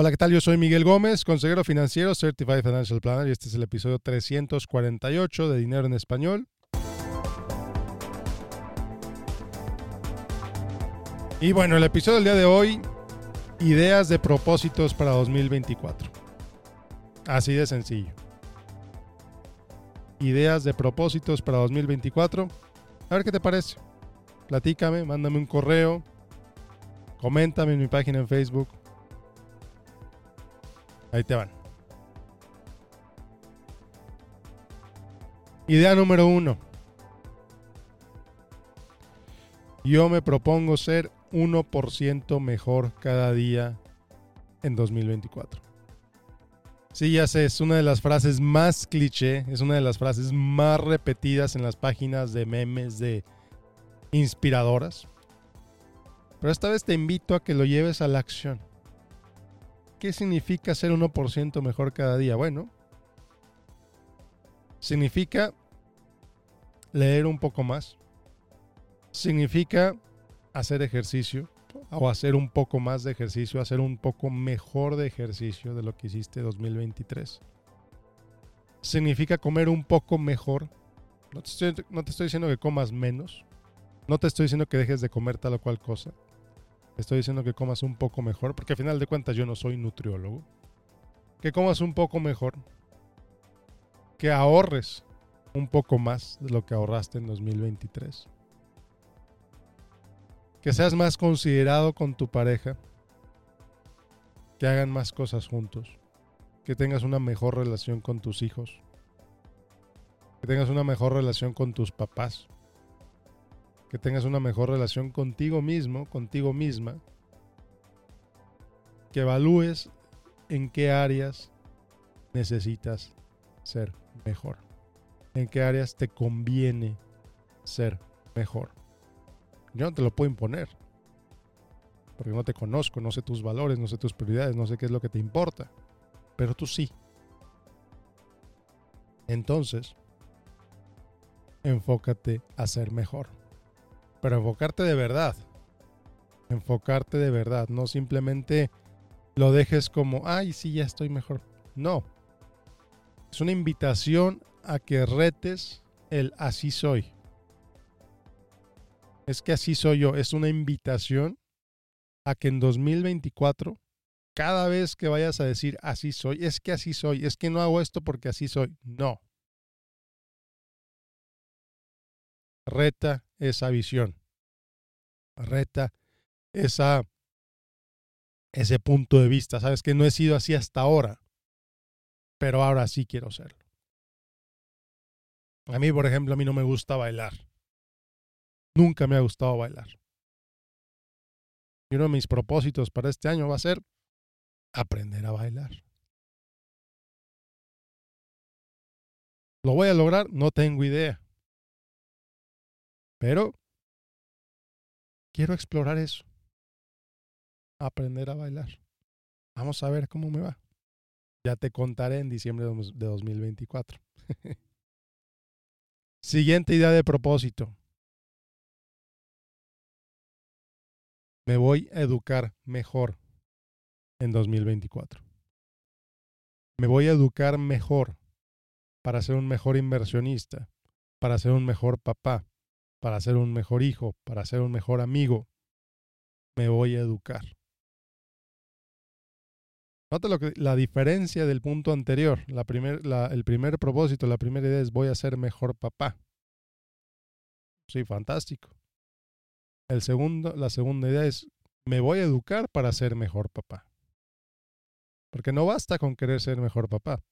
Hola, ¿qué tal? Yo soy Miguel Gómez, consejero financiero, Certified Financial Planner, y este es el episodio 348 de Dinero en Español. Y bueno, el episodio del día de hoy, ideas de propósitos para 2024. Así de sencillo. Ideas de propósitos para 2024. A ver qué te parece. Platícame, mándame un correo, coméntame en mi página en Facebook Ahí te van. Idea número uno. Yo me propongo ser 1% mejor cada día en 2024. Sí, ya sé, es una de las frases más cliché, es una de las frases más repetidas en las páginas de memes de inspiradoras. Pero esta vez te invito a que lo lleves a la acción. ¿Qué significa ser 1% mejor cada día? Bueno, significa leer un poco más. Significa hacer ejercicio o hacer un poco más de ejercicio, hacer un poco mejor de ejercicio de lo que hiciste 2023. Significa comer un poco mejor. No te, estoy, no te estoy diciendo que comas menos. No te estoy diciendo que dejes de comer tal o cual cosa estoy diciendo que comas un poco mejor, porque al final de cuentas yo no soy nutriólogo. Que comas un poco mejor. Que ahorres un poco más de lo que ahorraste en 2023. Que seas más considerado con tu pareja. Que hagan más cosas juntos. Que tengas una mejor relación con tus hijos. Que tengas una mejor relación con tus papás que tengas una mejor relación contigo mismo, contigo misma, que evalúes en qué áreas necesitas ser mejor, en qué áreas te conviene ser mejor. Yo no te lo puedo imponer, porque no te conozco, no sé tus valores, no sé tus prioridades, no sé qué es lo que te importa, pero tú sí. Entonces, enfócate a ser mejor. Pero enfocarte de verdad. Enfocarte de verdad. No simplemente lo dejes como, ay, sí, ya estoy mejor. No. Es una invitación a que retes el así soy. Es que así soy yo. Es una invitación a que en 2024, cada vez que vayas a decir así soy, es que así soy, es que no hago esto porque así soy. No. Reta esa visión. Reta esa, ese punto de vista. Sabes que no he sido así hasta ahora, pero ahora sí quiero serlo. A mí, por ejemplo, a mí no me gusta bailar. Nunca me ha gustado bailar. Y uno de mis propósitos para este año va a ser aprender a bailar. ¿Lo voy a lograr? No tengo idea. Pero quiero explorar eso. Aprender a bailar. Vamos a ver cómo me va. Ya te contaré en diciembre de 2024. Siguiente idea de propósito. Me voy a educar mejor en 2024. Me voy a educar mejor para ser un mejor inversionista, para ser un mejor papá, para ser un mejor hijo, para ser un mejor amigo, me voy a educar. Nota lo que, la diferencia del punto anterior. La primer, el primer propósito, la primera idea es voy a ser mejor papá. Sí, fantástico. El segundo, la segunda idea es me voy a educar para ser mejor papá. Porque no basta con querer ser mejor papá.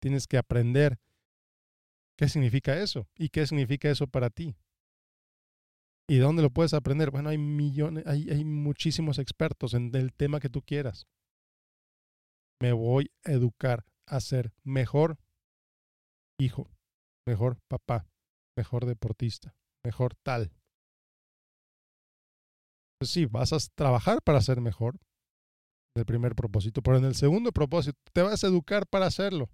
Tienes que aprender qué significa eso y qué significa eso para ti. ¿Y dónde lo puedes aprender? Bueno, hay millones, hay, muchísimos expertos en el tema que tú quieras. Me voy a educar a ser mejor hijo, mejor papá, mejor deportista, mejor tal. Pues sí, vas a trabajar para ser mejor. El primer propósito, pero en el segundo propósito te vas a educar para hacerlo.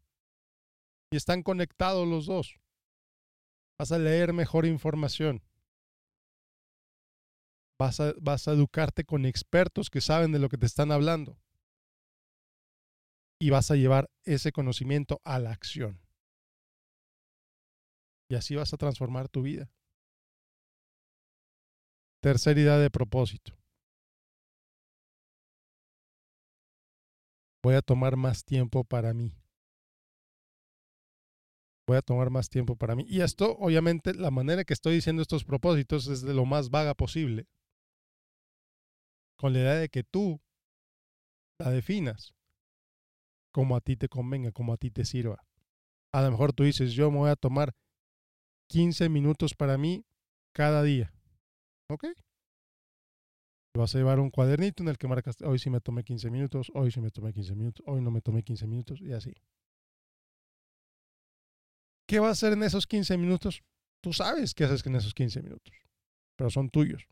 Y están conectados los dos. Vas a leer mejor información Vas a, educarte con expertos que saben de lo que te están hablando. y vas a llevar ese conocimiento a la acción. Y así vas a transformar tu vida. Tercera idea de propósito. Voy a tomar más tiempo para mí. Voy a tomar más tiempo para mí. Y esto, obviamente, la manera que estoy diciendo estos propósitos es de lo más vaga posible. Con la idea de que tú la definas como a ti te convenga, como a ti te sirva. A lo mejor tú dices, yo me voy a tomar 15 minutos para mí cada día. ¿Ok? Vas a llevar un cuadernito en el que marcas, hoy sí me tomé 15 minutos, hoy sí me tomé 15 minutos, hoy no me tomé 15 minutos y así. ¿Qué vas a hacer en esos 15 minutos? Tú sabes qué haces en esos 15 minutos, pero son tuyos.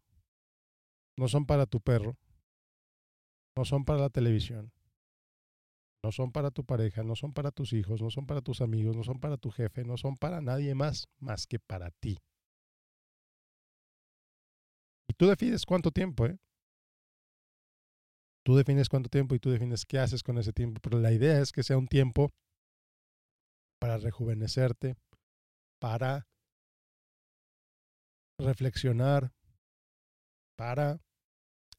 No son para tu perro, no son para la televisión, no son para tu pareja, no son para tus hijos, no son para tus amigos, no son para tu jefe, no son para nadie más más que para ti. Y tú defines cuánto tiempo, ¿eh? Tú defines cuánto tiempo y tú defines qué haces con ese tiempo, pero la idea es que sea un tiempo para rejuvenecerte, para reflexionar, para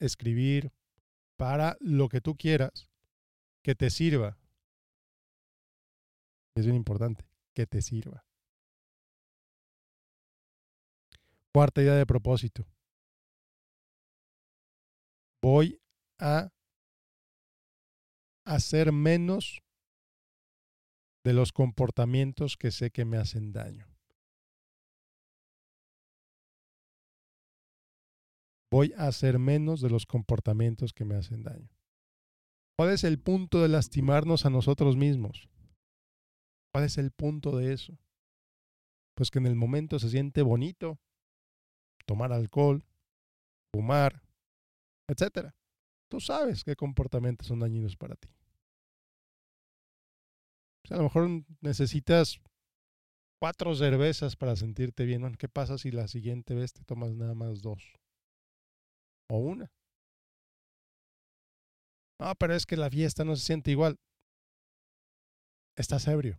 escribir, para lo que tú quieras, que te sirva. Es bien importante, que te sirva. Cuarta idea de propósito. Voy a hacer menos de los comportamientos que sé que me hacen daño. Voy a hacer menos de los comportamientos que me hacen daño. ¿Cuál es el punto de lastimarnos a nosotros mismos? ¿Cuál es el punto de eso? Pues que en el momento se siente bonito tomar alcohol, fumar, etcétera. Tú sabes qué comportamientos son dañinos para ti. a lo mejor necesitas cuatro cervezas para sentirte bien. ¿Qué pasa si la siguiente vez te tomas nada más dos? O una. No, pero es que la fiesta no se siente igual. Estás ebrio.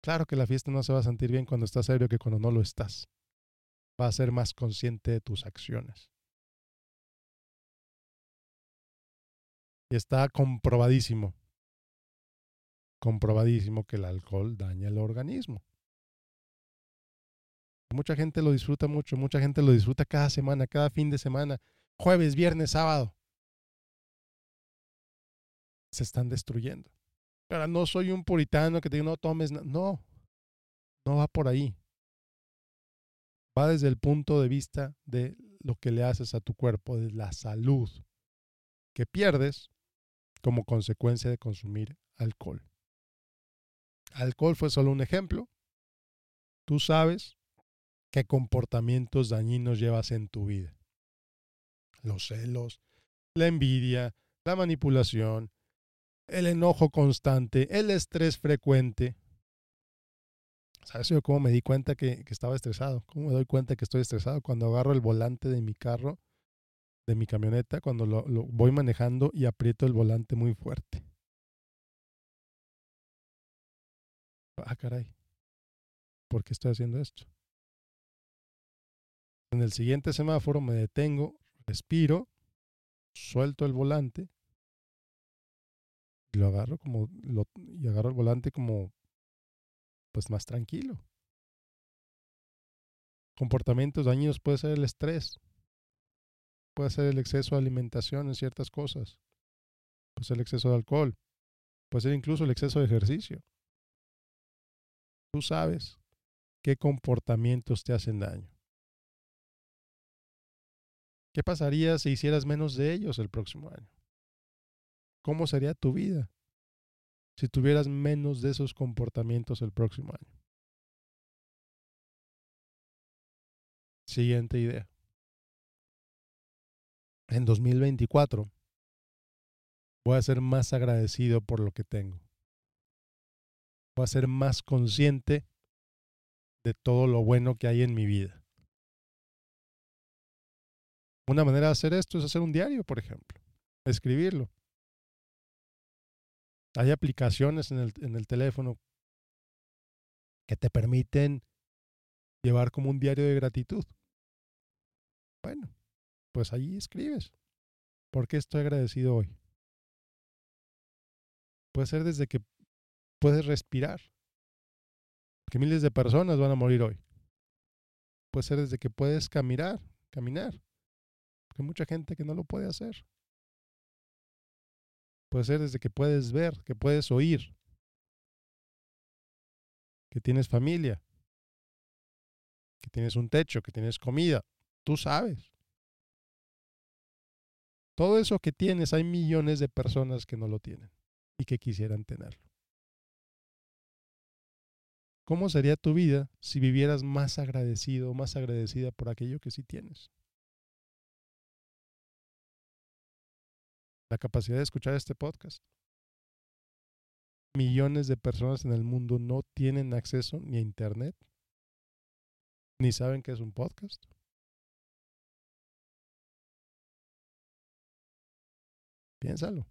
Claro que la fiesta no se va a sentir bien cuando estás ebrio que cuando no lo estás. Va a ser más consciente de tus acciones. Y está comprobadísimo, comprobadísimo que el alcohol daña el organismo. Mucha gente lo disfruta mucho, mucha gente lo disfruta cada semana, cada fin de semana, jueves, viernes, sábado. Se están destruyendo. Ahora, no soy un puritano que te diga no tomes, no, no va por ahí. Va desde el punto de vista de lo que le haces a tu cuerpo, de la salud que pierdes como consecuencia de consumir alcohol. Alcohol fue solo un ejemplo. Tú sabes qué comportamientos dañinos llevas en tu vida. Los celos, la envidia, la manipulación, el enojo constante, el estrés frecuente. ¿Sabes yo cómo me di cuenta que, que, estaba estresado? ¿Cómo me doy cuenta que estoy estresado? Cuando agarro el volante de mi carro de mi camioneta cuando lo, voy manejando y aprieto el volante muy fuerte. Ah, caray. ¿Por qué estoy haciendo esto? En el siguiente semáforo me detengo, respiro, suelto el volante y lo agarro como lo, y agarro el volante como pues más tranquilo. Comportamientos dañinos puede ser el estrés, puede ser el exceso de alimentación en ciertas cosas, puede ser el exceso de alcohol, puede ser incluso el exceso de ejercicio. Tú sabes qué comportamientos te hacen daño. ¿Qué pasaría si hicieras menos de ellos el próximo año? ¿Cómo sería tu vida si tuvieras menos de esos comportamientos el próximo año? Siguiente idea en 2024 voy a ser más agradecido por lo que tengo. Voy a ser más consciente de todo lo bueno que hay en mi vida. Una manera de hacer esto es hacer un diario, por ejemplo. escribirlo. Hay aplicaciones en el, en el teléfono que te permiten llevar como un diario de gratitud. Bueno, pues ahí escribes. ¿Por qué estoy agradecido hoy? Puede ser desde que puedes respirar. Que miles de personas van a morir hoy. Puede ser desde que puedes caminar, caminar. Mucha gente que no lo puede hacer. Puede ser desde que puedes ver, que puedes oír, que tienes familia, que tienes un techo, que tienes comida. Tú sabes. Todo eso que tienes, hay millones de personas que no lo tienen y que quisieran tenerlo. ¿Cómo sería tu vida si vivieras más agradecido más agradecida por aquello que sí tienes? La capacidad de escuchar este podcast. Millones de personas en el mundo no tienen acceso ni a Internet, ni saben qué es un podcast. Piénsalo.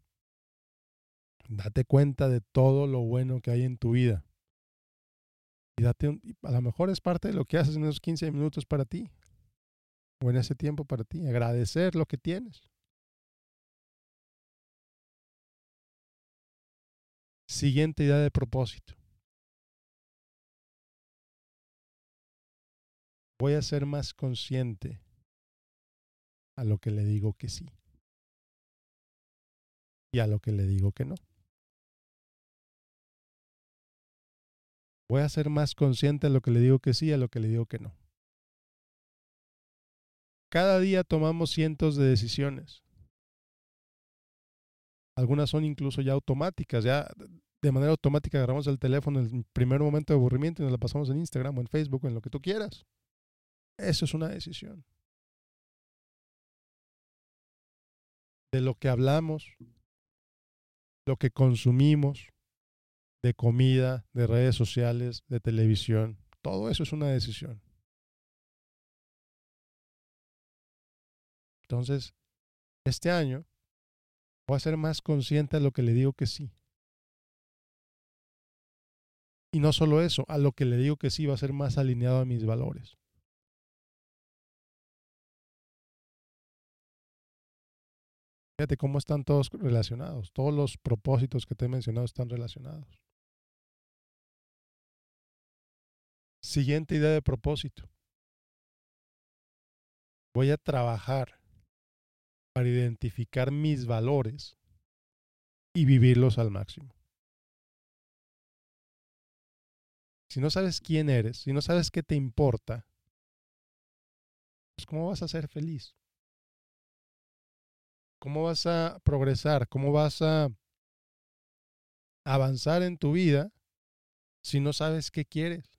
Date cuenta de todo lo bueno que hay en tu vida. Y date a lo mejor es parte de lo que haces en esos 15 minutos para ti. O en ese tiempo para ti. Agradecer lo que tienes. Siguiente idea de propósito. Voy a ser más consciente a lo que le digo que sí y a lo que le digo que no. Voy a ser más consciente a lo que le digo que sí y a lo que le digo que no. Cada día tomamos cientos de decisiones. Algunas son incluso ya automáticas, ya de manera automática agarramos el teléfono en el primer momento de aburrimiento y nos la pasamos en Instagram o en Facebook o en lo que tú quieras. Eso es una decisión. De lo que hablamos, lo que consumimos de comida, de redes sociales, de televisión. Todo eso es una decisión. Entonces, este año voy a ser más consciente de lo que le digo que sí. Y no solo eso, a lo que le digo que sí va a ser más alineado a mis valores. Fíjate cómo están todos relacionados. Todos los propósitos que te he mencionado están relacionados. Siguiente idea de propósito. Voy a trabajar para identificar mis valores y vivirlos al máximo. Si no sabes quién eres, si no sabes qué te importa, pues ¿cómo vas a ser feliz? ¿Cómo vas a progresar? ¿Cómo vas a avanzar en tu vida si no sabes qué quieres?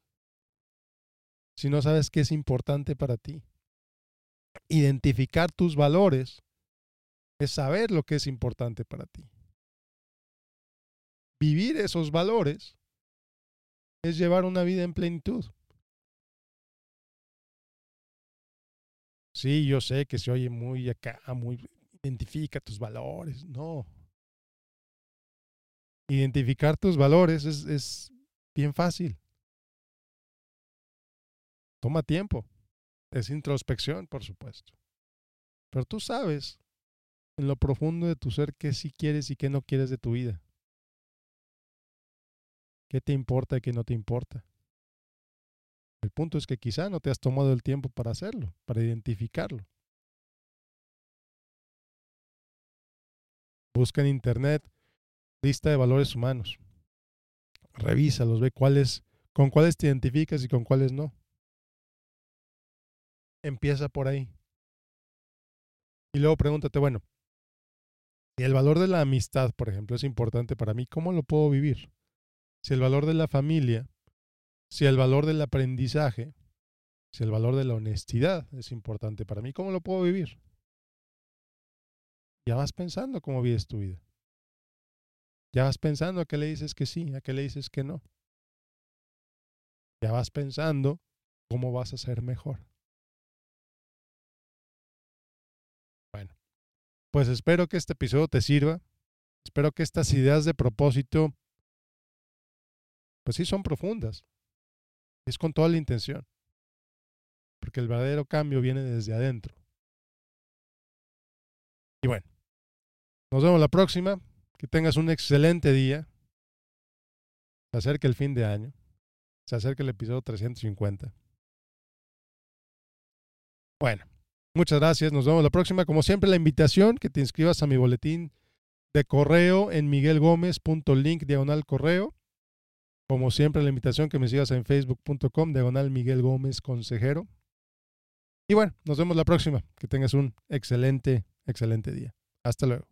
Si no sabes qué es importante para ti. Identificar tus valores es saber lo que es importante para ti. Vivir esos valores es llevar una vida en plenitud. Sí, yo sé que se oye muy acá, muy identifica tus valores. No. Identificar tus valores es, es bien fácil. Toma tiempo. Es introspección, por supuesto. Pero tú sabes en lo profundo de tu ser qué sí quieres y qué no quieres de tu vida. ¿Qué te importa y qué no te importa? El punto es que quizá no te has tomado el tiempo para hacerlo, para identificarlo. Busca en internet lista de valores humanos. Revísalos, ve cuáles, con cuáles te identificas y con cuáles no. Empieza por ahí. Y luego pregúntate, bueno, el valor de la amistad, por ejemplo, es importante para mí, ¿cómo lo puedo vivir? Si el valor de la familia, si el valor del aprendizaje, si el valor de la honestidad es importante para mí, ¿cómo lo puedo vivir? ya vas pensando cómo vives tu vida. Ya vas pensando a qué le dices que sí, a qué le dices que no. Ya vas pensando cómo vas a ser mejor. Pues espero que este episodio te sirva. Espero que estas ideas de propósito, pues sí son profundas. Es con toda la intención. Porque el verdadero cambio viene desde adentro. Y bueno, nos vemos la próxima. Que tengas un excelente día. Se acerca el fin de año. Se acerca el episodio 350. Bueno, muchas gracias. Nos vemos la próxima. Como siempre, la invitación que te inscribas a mi boletín de correo en miguelgomez.link diagonal correo. Como siempre, la invitación que me sigas en facebook.com diagonal Miguel Gómez Consejero. Y bueno, nos vemos la próxima. Que tengas un excelente, excelente día. Hasta luego.